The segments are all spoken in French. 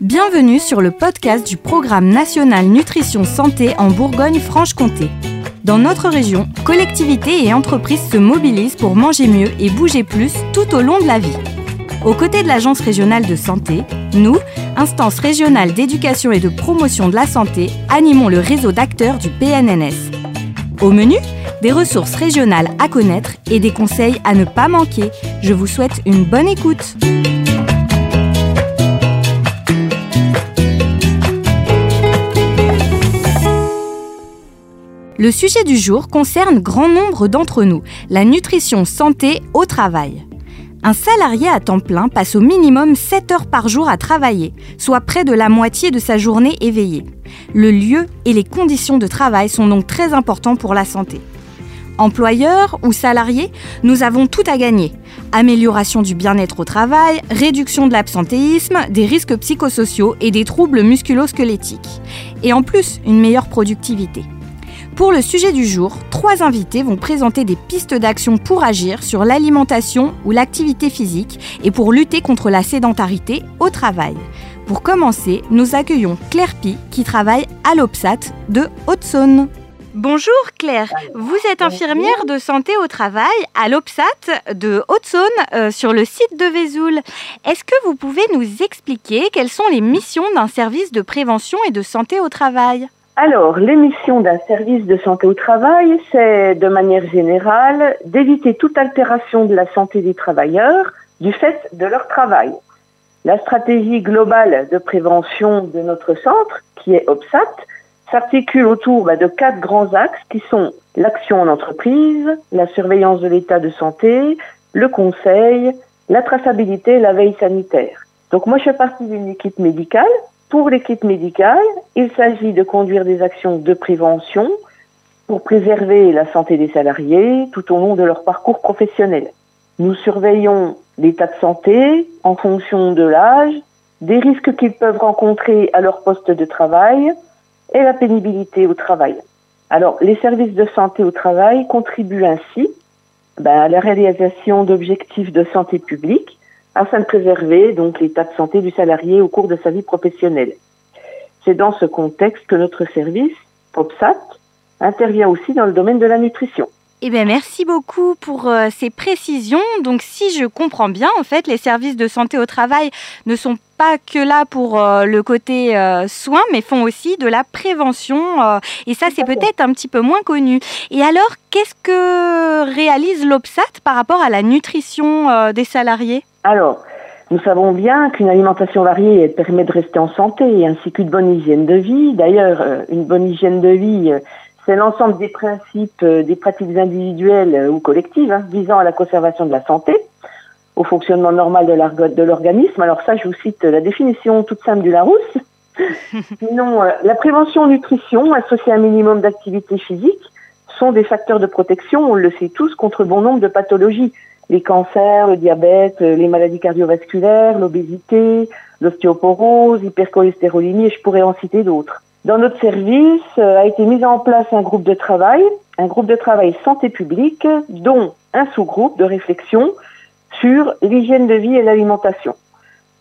Bienvenue sur le podcast du programme national Nutrition Santé en Bourgogne-Franche-Comté. Dans notre région, collectivités et entreprises se mobilisent pour manger mieux et bouger plus tout au long de la vie. Aux côtés de l'Agence régionale de santé, nous, instance régionale d'éducation et de promotion de la santé, animons le réseau d'acteurs du PNNS. Au menu, des ressources régionales à connaître et des conseils à ne pas manquer. Je vous souhaite une bonne écoute. Le sujet du jour concerne grand nombre d'entre nous, la nutrition santé au travail. Un salarié à temps plein passe au minimum 7 heures par jour à travailler, soit près de la moitié de sa journée éveillée. Le lieu et les conditions de travail sont donc très importants pour la santé. Employeurs ou salariés, nous avons tout à gagner. Amélioration du bien-être au travail, réduction de l'absentéisme, des risques psychosociaux et des troubles musculo-squelettiques. Et en plus, une meilleure productivité. Pour le sujet du jour, trois invités vont présenter des pistes d'action pour agir sur l'alimentation ou l'activité physique et pour lutter contre la sédentarité au travail. Pour commencer, nous accueillons Claire Pi qui travaille à l'OPSAT de Haute-Saône. Bonjour Claire, vous êtes infirmière de santé au travail à l'OPSAT de Haute-Saône euh, sur le site de Vesoul. Est-ce que vous pouvez nous expliquer quelles sont les missions d'un service de prévention et de santé au travail? Alors, l'émission d'un service de santé au travail, c'est de manière générale d'éviter toute altération de la santé des travailleurs du fait de leur travail. La stratégie globale de prévention de notre centre, qui est OPSAT, s'articule autour bah, de quatre grands axes qui sont l'action en entreprise, la surveillance de l'état de santé, le conseil, la traçabilité et la veille sanitaire. Donc moi, je fais partie d'une équipe médicale pour l'équipe médicale, il s'agit de conduire des actions de prévention pour préserver la santé des salariés tout au long de leur parcours professionnel. Nous surveillons l'état de santé en fonction de l'âge, des risques qu'ils peuvent rencontrer à leur poste de travail et la pénibilité au travail. Alors, les services de santé au travail contribuent ainsi ben, à la réalisation d'objectifs de santé publique afin de préserver donc l'état de santé du salarié au cours de sa vie professionnelle. C'est dans ce contexte que notre service, POPSAT, intervient aussi dans le domaine de la nutrition. Eh bien, merci beaucoup pour euh, ces précisions. Donc, si je comprends bien, en fait, les services de santé au travail ne sont pas que là pour euh, le côté euh, soins, mais font aussi de la prévention. et ça, c'est peut-être un petit peu moins connu. Et alors, qu'est-ce que réalise l'OPSAT par rapport à la nutrition des salariés? Alors, nous savons bien qu'une alimentation variée permet de rester en santé, ainsi qu'une bonne hygiène de vie. D'ailleurs, une bonne hygiène de vie c'est l'ensemble des principes, euh, des pratiques individuelles euh, ou collectives hein, visant à la conservation de la santé, au fonctionnement normal de l'organisme. Alors ça, je vous cite la définition toute simple du Larousse. Sinon, euh, la prévention nutrition associée à un minimum d'activité physique sont des facteurs de protection, on le sait tous, contre bon nombre de pathologies. Les cancers, le diabète, les maladies cardiovasculaires, l'obésité, l'ostéoporose, l'hypercholestérolémie, et je pourrais en citer d'autres. Dans notre service euh, a été mis en place un groupe de travail, un groupe de travail santé publique, dont un sous-groupe de réflexion sur l'hygiène de vie et l'alimentation.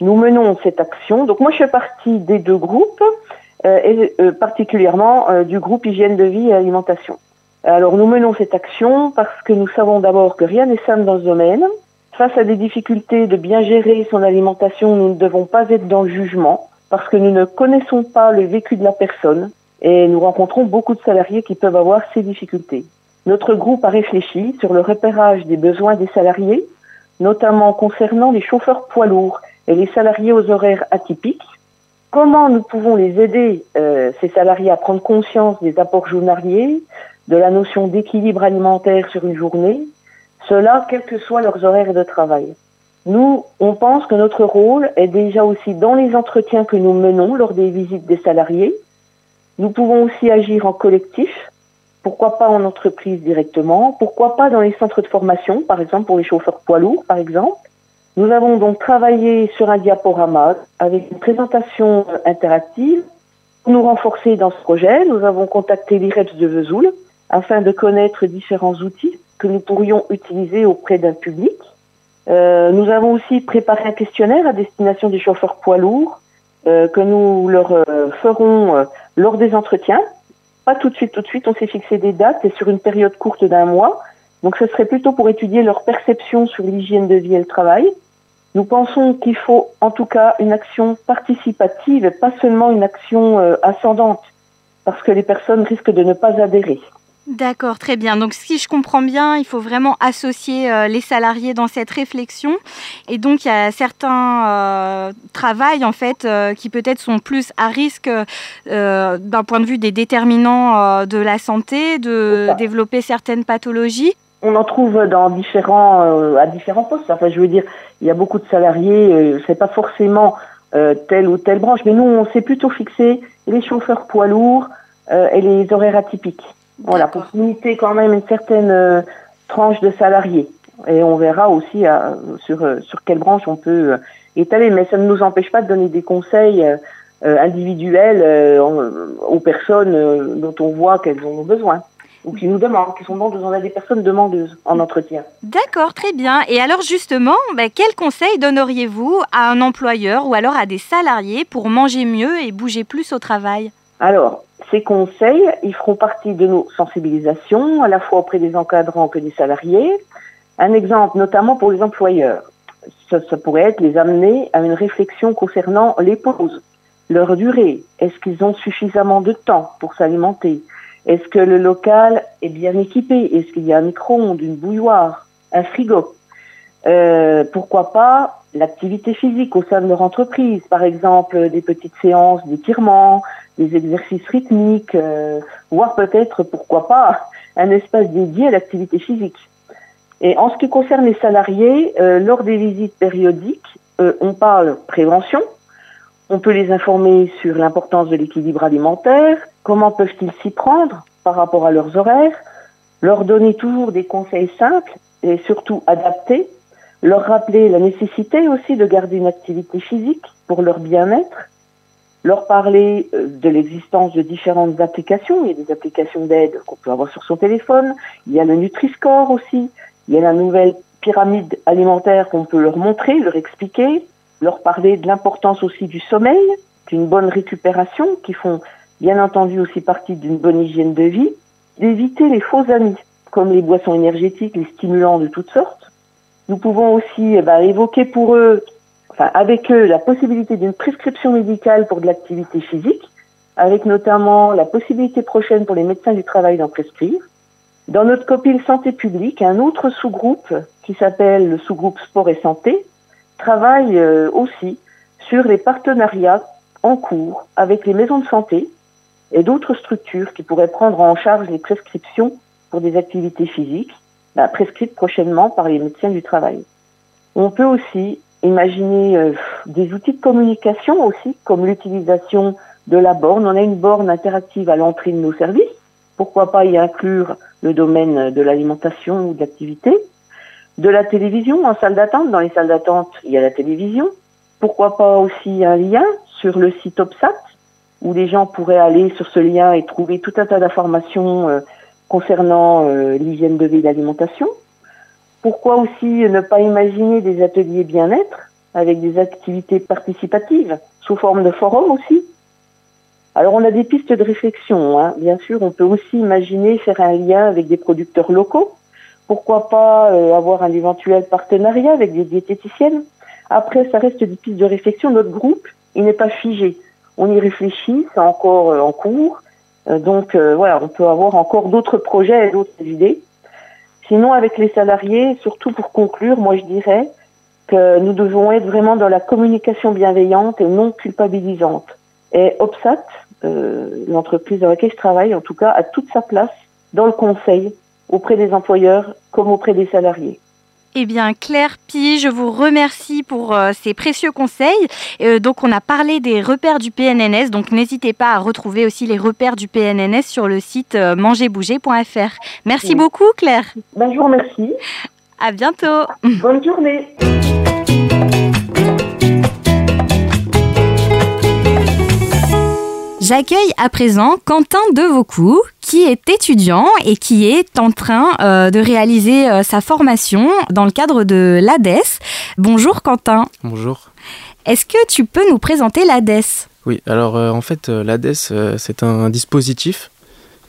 Nous menons cette action. Donc moi, je fais partie des deux groupes, euh, et euh, particulièrement du groupe hygiène de vie et alimentation. Alors nous menons cette action parce que nous savons d'abord que rien n'est simple dans ce domaine. Face à des difficultés de bien gérer son alimentation, nous ne devons pas être dans le jugement parce que nous ne connaissons pas le vécu de la personne et nous rencontrons beaucoup de salariés qui peuvent avoir ces difficultés. Notre groupe a réfléchi sur le repérage des besoins des salariés, notamment concernant les chauffeurs poids lourds et les salariés aux horaires atypiques. Comment nous pouvons les aider, euh, ces salariés, à prendre conscience des apports journaliers, de la notion d'équilibre alimentaire sur une journée, cela quels que soient leurs horaires de travail. Nous, on pense que notre rôle est déjà aussi dans les entretiens que nous menons lors des visites des salariés. Nous pouvons aussi agir en collectif, pourquoi pas en entreprise directement, pourquoi pas dans les centres de formation, par exemple pour les chauffeurs poids lourds, par exemple. Nous avons donc travaillé sur un diaporama avec une présentation interactive. Pour nous renforcer dans ce projet, nous avons contacté l'IREPS de Vesoul afin de connaître différents outils que nous pourrions utiliser auprès d'un public. Euh, nous avons aussi préparé un questionnaire à destination des chauffeurs poids lourds que nous leur ferons lors des entretiens. Pas tout de suite, tout de suite, on s'est fixé des dates et sur une période courte d'un mois. Donc ce serait plutôt pour étudier leur perception sur l'hygiène de vie et le travail. Nous pensons qu'il faut en tout cas une action participative et pas seulement une action ascendante, parce que les personnes risquent de ne pas adhérer. D'accord, très bien. Donc si je comprends bien, il faut vraiment associer euh, les salariés dans cette réflexion. Et donc il y a certains euh, travails en fait euh, qui peut-être sont plus à risque d'un point de vue des déterminants de la santé, de développer certaines pathologies. On en trouve dans différents à différents postes. Enfin, je veux dire, il y a beaucoup de salariés. c'est pas forcément telle ou telle branche, mais nous on s'est plutôt fixé les chauffeurs poids lourds et les horaires atypiques. Voilà, pour limiter quand même une certaine euh, tranche de salariés. Et on verra aussi euh, sur, euh, sur quelle branche on peut étaler. Mais ça ne nous empêche pas de donner des conseils individuels aux personnes dont on voit qu'elles ont besoin ou qui nous demandent, qui sont demandeuses. On a des personnes demandeuses en entretien. D'accord, très bien. Et alors justement, ben, quels conseils donneriez-vous à un employeur ou alors à des salariés pour manger mieux et bouger plus au travail? Alors, ces conseils, ils feront partie de nos sensibilisations, à la fois auprès des encadrants que des salariés. Un exemple, notamment pour les employeurs. Ça, pourrait être les amener à une réflexion concernant les pauses, leur durée. Est-ce qu'ils ont suffisamment de temps pour s'alimenter? Est-ce que le local est bien équipé? Est-ce qu'il y a un micro-ondes, une bouilloire, un frigo? Euh, Pourquoi pas l'activité physique au sein de leur entreprise, par exemple des petites séances d'étirement, des exercices rythmiques, euh, voire peut-être, pourquoi pas, un espace dédié à l'activité physique. Et en ce qui concerne les salariés, euh, lors des visites périodiques, euh, on parle prévention, on peut les informer sur l'importance de l'équilibre alimentaire, comment peuvent-ils s'y prendre par rapport à leurs horaires, leur donner toujours des conseils simples et surtout adaptés, leur rappeler la nécessité aussi de garder une activité physique pour leur bien-être, leur parler euh, de l'existence de différentes applications. Il y a des applications d'aide qu'on peut avoir sur son téléphone. Il y a le Nutri-Score aussi. Il y a la nouvelle pyramide alimentaire qu'on peut leur montrer, leur expliquer, leur parler de l'importance aussi du sommeil, d'une bonne récupération, qui font bien entendu aussi partie d'une bonne hygiène de vie, d'éviter les faux amis, comme les boissons énergétiques, les stimulants de toutes sortes. Nous pouvons aussi eh ben, évoquer pour eux avec eux la possibilité d'une prescription médicale pour de l'activité physique, avec notamment la possibilité prochaine pour les médecins du travail d'en prescrire. Dans notre copine santé publique, un autre sous-groupe qui s'appelle le sous-groupe sport et santé travaille euh, aussi sur les partenariats en cours avec les maisons de santé et d'autres structures qui pourraient prendre en charge les prescriptions pour des activités physiques bah, prescrites prochainement par les médecins du travail. On peut aussi imaginer euh, des outils de communication aussi, comme l'utilisation de la borne. On a une borne interactive à l'entrée de nos services. Pourquoi pas y inclure le domaine de l'alimentation ou de l'activité De la télévision en salle d'attente. Dans les salles d'attente, il y a la télévision. Pourquoi pas aussi un lien sur le site OPSAT, où les gens pourraient aller sur ce lien et trouver tout un tas d'informations euh, concernant euh, l'hygiène de vie et l'alimentation. Pourquoi aussi ne pas imaginer des ateliers bien-être avec des activités participatives sous forme de forum aussi? Alors on a des pistes de réflexion. Hein. Bien sûr, on peut aussi imaginer faire un lien avec des producteurs locaux. Pourquoi pas euh, avoir un éventuel partenariat avec des diététiciennes? Après, ça reste des pistes de réflexion. Notre groupe, il n'est pas figé. On y réfléchit, c'est encore euh, en cours. Euh, donc voilà, on peut avoir encore d'autres projets et d'autres idées. Sinon, avec les salariés, surtout pour conclure, moi je dirais que nous devons être vraiment dans la communication bienveillante et non culpabilisante. Et OPSAT, euh, l'entreprise dans laquelle je travaille, en tout cas, a toute sa place dans le conseil auprès des employeurs comme auprès des salariés. Eh bien, Claire Pi, je vous remercie pour euh, ces précieux conseils. Euh, donc, on a parlé des repères du PNNS, donc n'hésitez pas à retrouver aussi les repères du PNNS sur le site euh, mangerbouger.fr. Merci beaucoup, Claire. Je vous remercie. À bientôt. Bonne journée. J'accueille à présent Quentin Devaucoux, qui est étudiant et qui est en train euh, de réaliser euh, sa formation dans le cadre de l'ADES. Bonjour Quentin. Bonjour. Est-ce que tu peux nous présenter l'ADES Oui, alors en fait, l'ADES, c'est un dispositif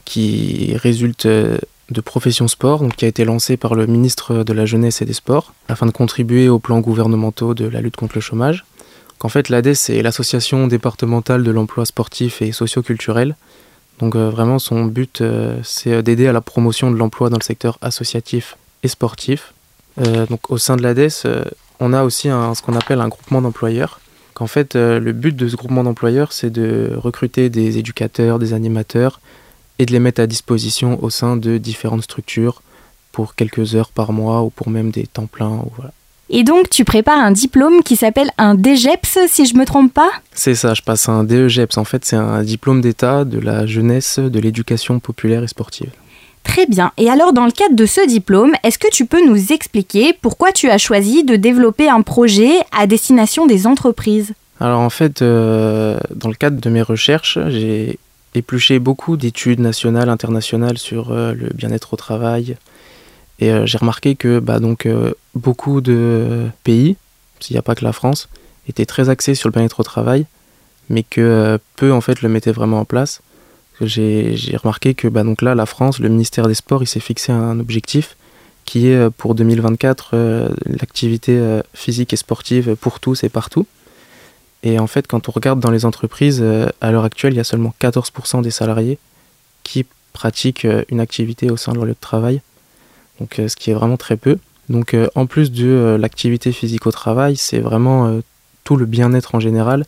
qui résulte de profession sport, donc qui a été lancé par le ministre de la Jeunesse et des Sports, afin de contribuer aux plans gouvernementaux de la lutte contre le chômage. En fait, l'ADES, c'est l'association départementale de l'emploi sportif et socioculturel. Donc euh, vraiment, son but, euh, c'est d'aider à la promotion de l'emploi dans le secteur associatif et sportif. Euh, donc au sein de l'ADES, on a aussi ce qu'on appelle un groupement d'employeurs. En fait, le but de ce groupement d'employeurs, c'est de recruter des éducateurs, des animateurs, et de les mettre à disposition au sein de différentes structures pour quelques heures par mois ou pour même des temps pleins. Et donc tu prépares un diplôme qui s'appelle un DGEPS si je me trompe pas C'est ça, je passe un DEGEPS. En fait, c'est un diplôme d'état de la jeunesse, de l'éducation populaire et sportive. Très bien. Et alors, dans le cadre de ce diplôme, est-ce que tu peux nous expliquer pourquoi tu as choisi de développer un projet à destination des entreprises? Alors, en fait, euh, dans le cadre de mes recherches, j'ai épluché beaucoup d'études nationales, internationales sur euh, le bien-être au travail. Et euh, j'ai remarqué que bah, donc, beaucoup de pays, s'il n'y a pas que la France, étaient très axés sur le bien-être au travail, mais que peu en fait le mettaient vraiment en place. J'ai remarqué que bah, donc là, la France, le ministère des Sports, il s'est fixé un objectif qui est pour 2024 l'activité physique et sportive pour tous et partout. Et en fait, quand on regarde dans les entreprises, euh, à l'heure actuelle, il y a seulement 14% des salariés qui pratiquent euh, une activité au sein de leur lieu de travail. Donc, euh, ce qui est vraiment très peu. Donc, en plus de l'activité physique au travail, c'est vraiment tout le bien-être en général.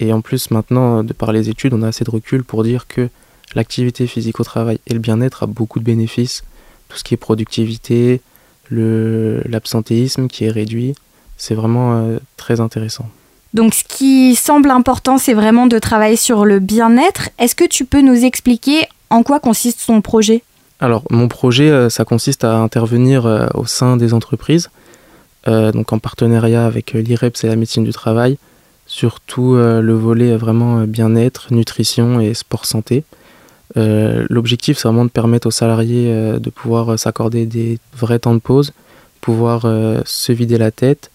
Et en plus, maintenant, de par les études, on a assez de recul pour dire que l'activité physique au travail et le bien-être a beaucoup de bénéfices. Tout ce qui est productivité, l'absentéisme qui est réduit, c'est vraiment très intéressant. Donc ce qui semble important, c'est vraiment de travailler sur le bien-être. Est-ce que tu peux nous expliquer en quoi consiste ton projet? Alors mon projet, euh, ça consiste à intervenir euh, au sein des entreprises, euh, donc en partenariat avec l'IREPS et la médecine du travail, surtout le volet vraiment bien-être, nutrition et sport santé. L'objectif, c'est vraiment de permettre aux salariés de pouvoir s'accorder des vrais temps de pause, pouvoir se vider la tête,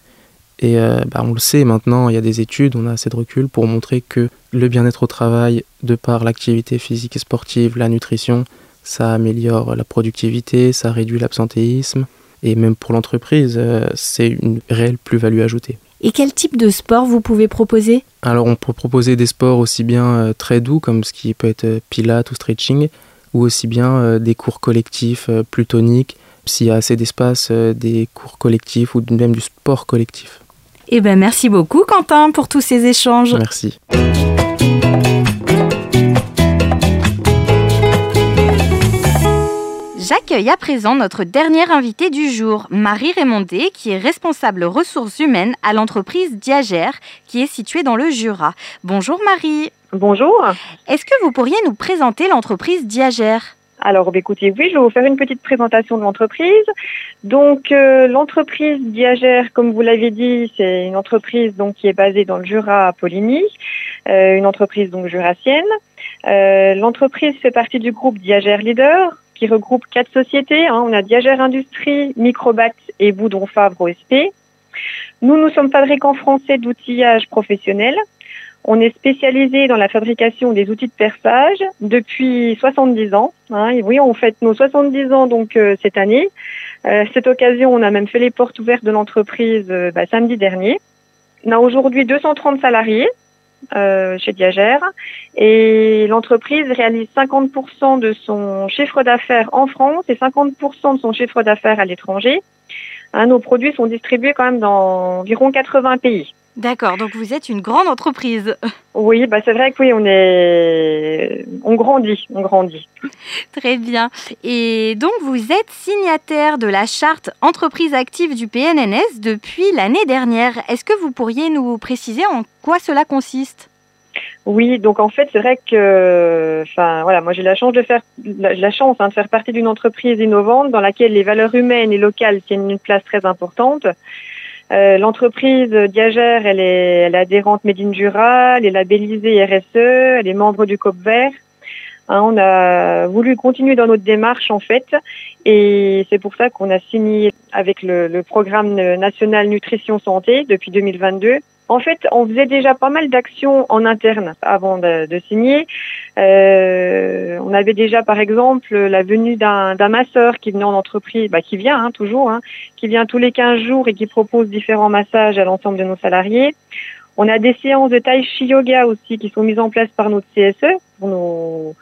et bah, on le sait maintenant, il y a des études, on a assez de recul pour montrer que le bien-être au travail, de par l'activité physique et sportive, la nutrition, ça améliore la productivité, ça réduit l'absentéisme. Et même pour l'entreprise, euh, c'est une réelle plus-value ajoutée. Et quel type de sport vous pouvez proposer? Alors on peut proposer des sports aussi bien euh, très doux comme ce qui peut être pilates ou stretching, ou aussi bien des cours collectifs plus toniques, s'il y a assez d'espace, des cours collectifs ou même du sport collectif. Eh ben, merci beaucoup, Quentin, pour tous ces échanges. Merci. J'accueille à présent notre dernière invitée du jour, Marie Raymondet, qui est responsable ressources humaines à l'entreprise Diagère, qui est située dans le Jura. Bonjour Marie. Bonjour. Est-ce que vous pourriez nous présenter l'entreprise Diagère? Alors, bah, écoutez, oui, je vais vous faire une petite présentation de l'entreprise. Donc, euh, l'entreprise Diagère, comme vous l'avez dit, c'est une entreprise donc qui est basée dans le Jura à Poligny, euh, une entreprise donc jurassienne. Euh, l'entreprise fait partie du groupe Diagère Leader, qui regroupe quatre sociétés. Hein. On a Diagère Industrie, Microbat et Boudon Fabre OSP. Nous, nous sommes fabricants français d'outillage professionnel. On est spécialisé dans la fabrication des outils de perçage depuis 70 ans. Hein, et oui, on fête nos 70 ans donc euh, cette année. Euh, cette occasion, on a même fait les portes ouvertes de l'entreprise euh, bah, samedi dernier. On a aujourd'hui 230 salariés chez Diagère et l'entreprise réalise 50% de son chiffre d'affaires en France et 50% de son chiffre d'affaires à l'étranger. Hein, nos produits sont distribués quand même dans environ 80 pays. D'accord, donc vous êtes une grande entreprise. Oui, bah c'est vrai que oui, on est, on grandit, on grandit. Très bien. Et donc vous êtes signataire de la charte entreprise active du PNNS depuis l'année dernière. Est-ce que vous pourriez nous préciser en quoi cela consiste? Oui, donc en fait, c'est vrai que, enfin voilà, moi j'ai la chance de faire la, chance hein, de faire partie d'une entreprise innovante dans laquelle les valeurs humaines et locales tiennent une place très importante. Euh, l'entreprise Diagère, elle est, elle est adhérente Made in Jura, elle est labellisée RSE, elle est membre du COP Vert. Hein, on a voulu continuer dans notre démarche en fait, et c'est pour ça qu'on a signé avec le, le, programme national nutrition santé depuis 2022 En fait, on faisait déjà pas mal d'actions en interne avant de, de signer. Euh, on avait déjà, par exemple, la venue d'un masseur qui venait en entreprise, bah, qui vient hein, toujours, hein, qui vient tous les 15 jours et qui propose différents massages à l'ensemble de nos salariés. On a des séances de tai chi yoga aussi qui sont mises en place par notre CSE pour nos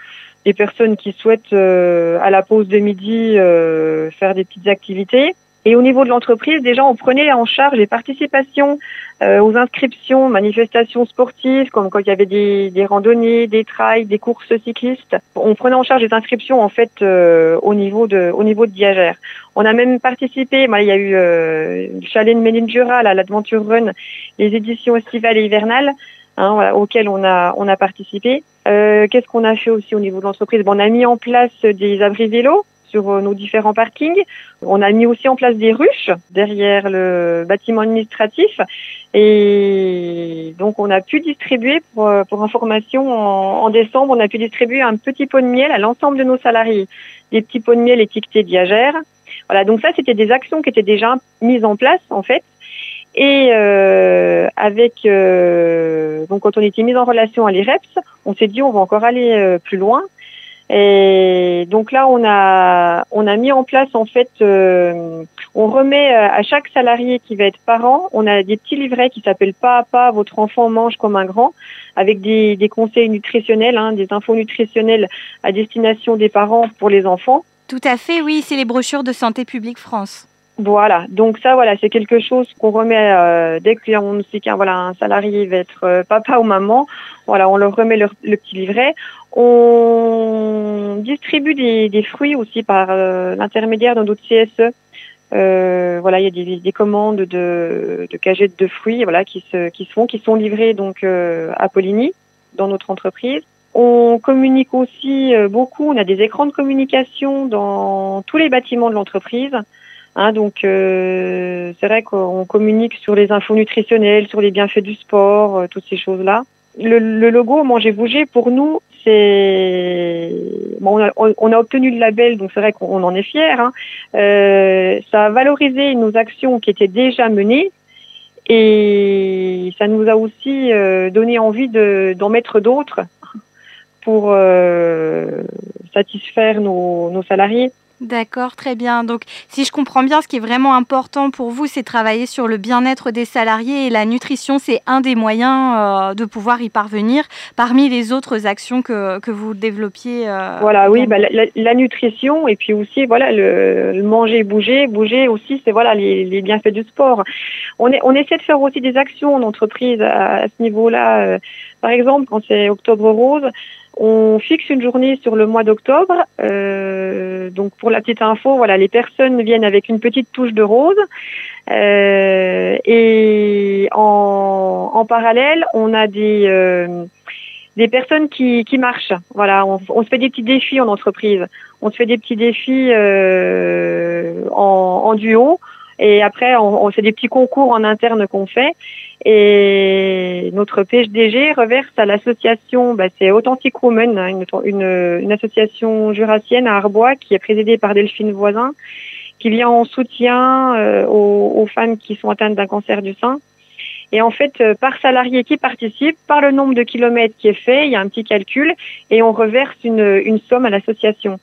les personnes qui souhaitent euh, à la pause de midi euh, faire des petites activités. Et au niveau de l'entreprise, déjà, on prenait en charge les participations euh, aux inscriptions, manifestations sportives, comme quand il y avait des, des, randonnées, des trails, des courses cyclistes. On prenait en charge les inscriptions en fait euh, au niveau de au niveau de Diagère. On a même participé. Bah, il y a eu euh, le chalet de Ménine-Jura, l'Adventure Run, les éditions estivales et hivernales. Hein, voilà, auxquelles on a on a participé. Euh, Qu'est-ce qu'on a fait aussi au niveau de l'entreprise? Bon, On a mis en place des abris vélos sur euh, nos différents parkings. On a mis aussi en place des ruches derrière le bâtiment administratif et donc on a pu distribuer pour, euh, information en, décembre, on a pu distribuer un petit pot de miel à l'ensemble de nos salariés, des petits pots de miel étiquetés Diagère. Voilà, donc ça c'était des actions qui étaient déjà mises en place en fait. Et euh, avec donc quand on était mis en relation à l'IREPS, on s'est dit on va encore aller plus loin et donc là, on a on a mis en place en fait, euh, on remet euh, à chaque salarié qui va être parent, on a des petits livrets qui s'appellent pas à pas votre enfant mange comme un grand, avec des, des conseils nutritionnels, hein, des infos nutritionnelles à destination des parents pour les enfants. Tout à fait, oui, c'est les brochures de Santé publique France. Voilà, donc ça, voilà, c'est quelque chose qu'on remet euh, dès qu'on sait qu'un voilà un salarié va être euh, papa ou maman. Voilà, on leur remet le, petit livret. On distribue des, des fruits aussi par euh, l'intermédiaire d'un autre CSE. voilà, il y a des, des commandes de, de cagettes de fruits, voilà, qui se qui se font, qui sont livrées donc à Poligny dans notre entreprise. On communique aussi beaucoup. On a des écrans de communication dans tous les bâtiments de l'entreprise. Hein, donc euh, c'est vrai qu'on communique sur les infos nutritionnelles, sur les bienfaits du sport, euh, toutes ces choses-là. Le, le, logo Manger Bouger, pour nous, c'est on, a, obtenu le label, donc c'est vrai qu'on en est fier. Hein. Euh, ça a valorisé nos actions qui étaient déjà menées et ça nous a aussi euh, donné envie d'en mettre d'autres pour euh, satisfaire nos salariés. D'accord, très bien. Donc, si je comprends bien, ce qui est vraiment important pour vous, c'est travailler sur le bien-être des salariés et la nutrition, c'est un des moyens euh, de pouvoir y parvenir parmi les autres actions que, que vous développiez. Euh, voilà, oui, bah, la, nutrition et puis aussi, voilà, le, manger, bouger, bouger aussi, c'est voilà les, les, bienfaits du sport. On, est, on essaie de faire aussi des actions en entreprise à, à ce niveau-là. Euh, par exemple, quand c'est Octobre Rose, on fixe une journée sur le mois d'octobre. Euh, donc pour la petite info, voilà, les personnes viennent avec une petite touche de rose. Euh, et en, parallèle, on a des euh, des personnes qui, qui marchent. Voilà, on, se fait des petits défis en entreprise. On se fait des petits défis en duo. Et après, on, on fait des petits concours en interne qu'on fait. Et notre PHDG reverse à l'association, bah, c'est Authentic Women, hein, une, une, une, association jurassienne à Arbois qui est présidée par Delphine Voisin, qui vient en soutien euh, aux, aux, femmes qui sont atteintes d'un cancer du sein. Et en fait, euh, par salarié qui participe, par le nombre de kilomètres qui est fait, il y a un petit calcul et on reverse une, une somme à l'association.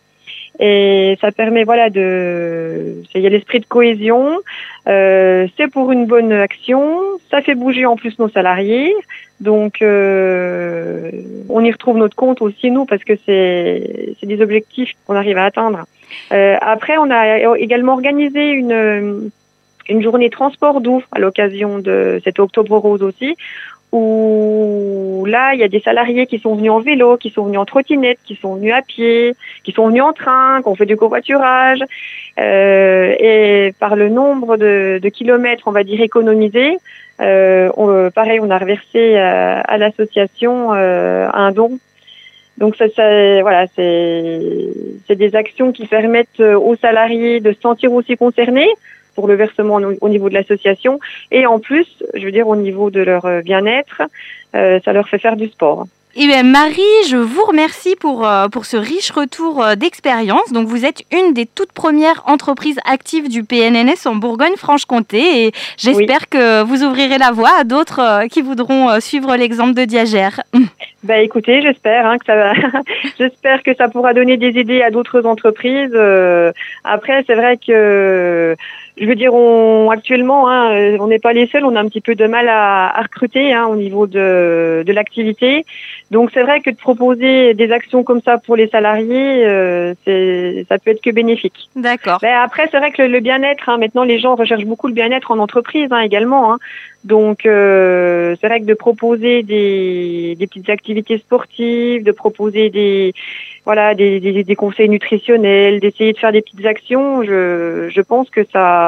Et ça permet, voilà, de, il y a l'esprit de cohésion. Euh, c'est pour une bonne action. Ça fait bouger en plus nos salariés. Donc, euh, on y retrouve notre compte aussi nous parce que c'est, des objectifs qu'on arrive à atteindre. Euh, après, on a également organisé une une journée transport doux à l'occasion de cet octobre rose aussi, où là, il y a des salariés qui sont venus en vélo, qui sont venus en trottinette, qui sont venus à pied, qui sont venus en train, qui ont fait du covoiturage. Euh, et par le nombre de, kilomètres, on va dire, économisés, euh, on, pareil, on a reversé à, à l'association euh, un don. Donc ça voilà, c'est des actions qui permettent aux salariés de se sentir aussi concernés, pour le versement au niveau de l'association. Et en plus, je veux dire, au niveau de leur euh, bien-être, euh, ça leur fait faire du sport. Eh bien, Marie, je vous remercie pour, euh, pour ce riche retour euh, d'expérience. Donc, vous êtes une des toutes premières entreprises actives du PNNS en Bourgogne-Franche-Comté et j'espère que vous ouvrirez la voie à d'autres euh, qui voudront suivre l'exemple de Diagère. Bah écoutez, j'espère hein, que ça j'espère que ça pourra donner des idées à d'autres entreprises. après, c'est vrai que je veux dire, on, actuellement, hein, on n'est pas les seuls, on a un petit peu de mal à, à recruter hein, au niveau de, de l'activité. Donc c'est vrai que de proposer des actions comme ça pour les salariés, euh, c'est, ça peut être que bénéfique. D'accord. Ben, après, c'est vrai que le, bien-être, hein, maintenant les gens recherchent beaucoup le bien-être en entreprise hein, également. Hein. Donc euh, c'est vrai que de proposer des, des petites activités sportives, de proposer des voilà des, des, des conseils nutritionnels, d'essayer de faire des petites actions, je, je pense que ça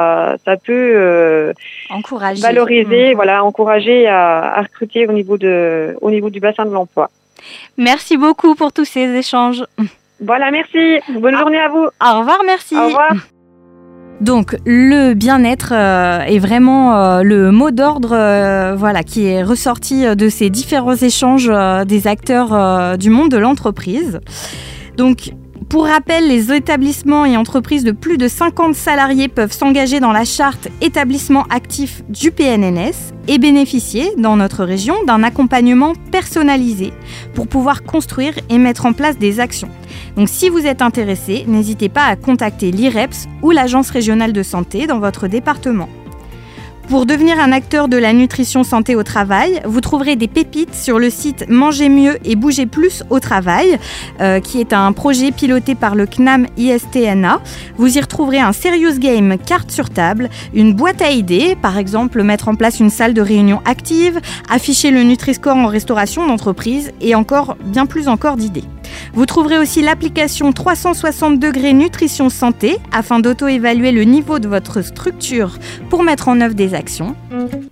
ça peut euh, encourager, valoriser, mmh. voilà, encourager à, à recruter au niveau de au niveau du bassin de l'emploi. Merci beaucoup pour tous ces échanges. Voilà, merci. Bonne ah. journée à vous. Au revoir, merci. Au revoir. Donc le bien-être euh, est vraiment euh, le mot d'ordre euh, voilà, qui est ressorti de ces différents échanges des acteurs du monde de l'entreprise. Donc pour rappel, les établissements et entreprises de plus de 50 salariés peuvent s'engager dans la charte établissement actif du PNNS et bénéficier, dans notre région, d'un accompagnement personnalisé pour pouvoir construire et mettre en place des actions. Donc si vous êtes intéressé, n'hésitez pas à contacter l'IREPS ou l'Agence régionale de santé dans votre département. Pour devenir un acteur de la nutrition santé au travail, vous trouverez des pépites sur le site Manger mieux et bouger plus au travail, euh, qui est un projet piloté par le CNAM ISTNA. Vous y retrouverez un serious game carte sur table, une boîte à idées, par exemple mettre en place une salle de réunion active, afficher le Nutri-Score en restauration d'entreprise et encore bien plus encore d'idées. Vous trouverez aussi l'application 360 degrés nutrition santé afin d'auto-évaluer le niveau de votre structure pour mettre en œuvre des actions.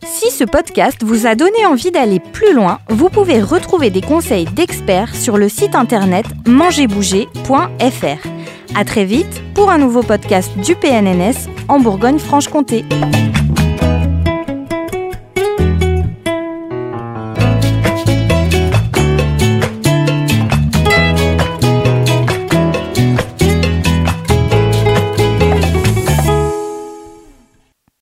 Si ce podcast vous a donné envie d'aller plus loin, vous pouvez retrouver des conseils d'experts sur le site internet mangerbouger.fr. À très vite pour un nouveau podcast du PNNS en Bourgogne-Franche-Comté.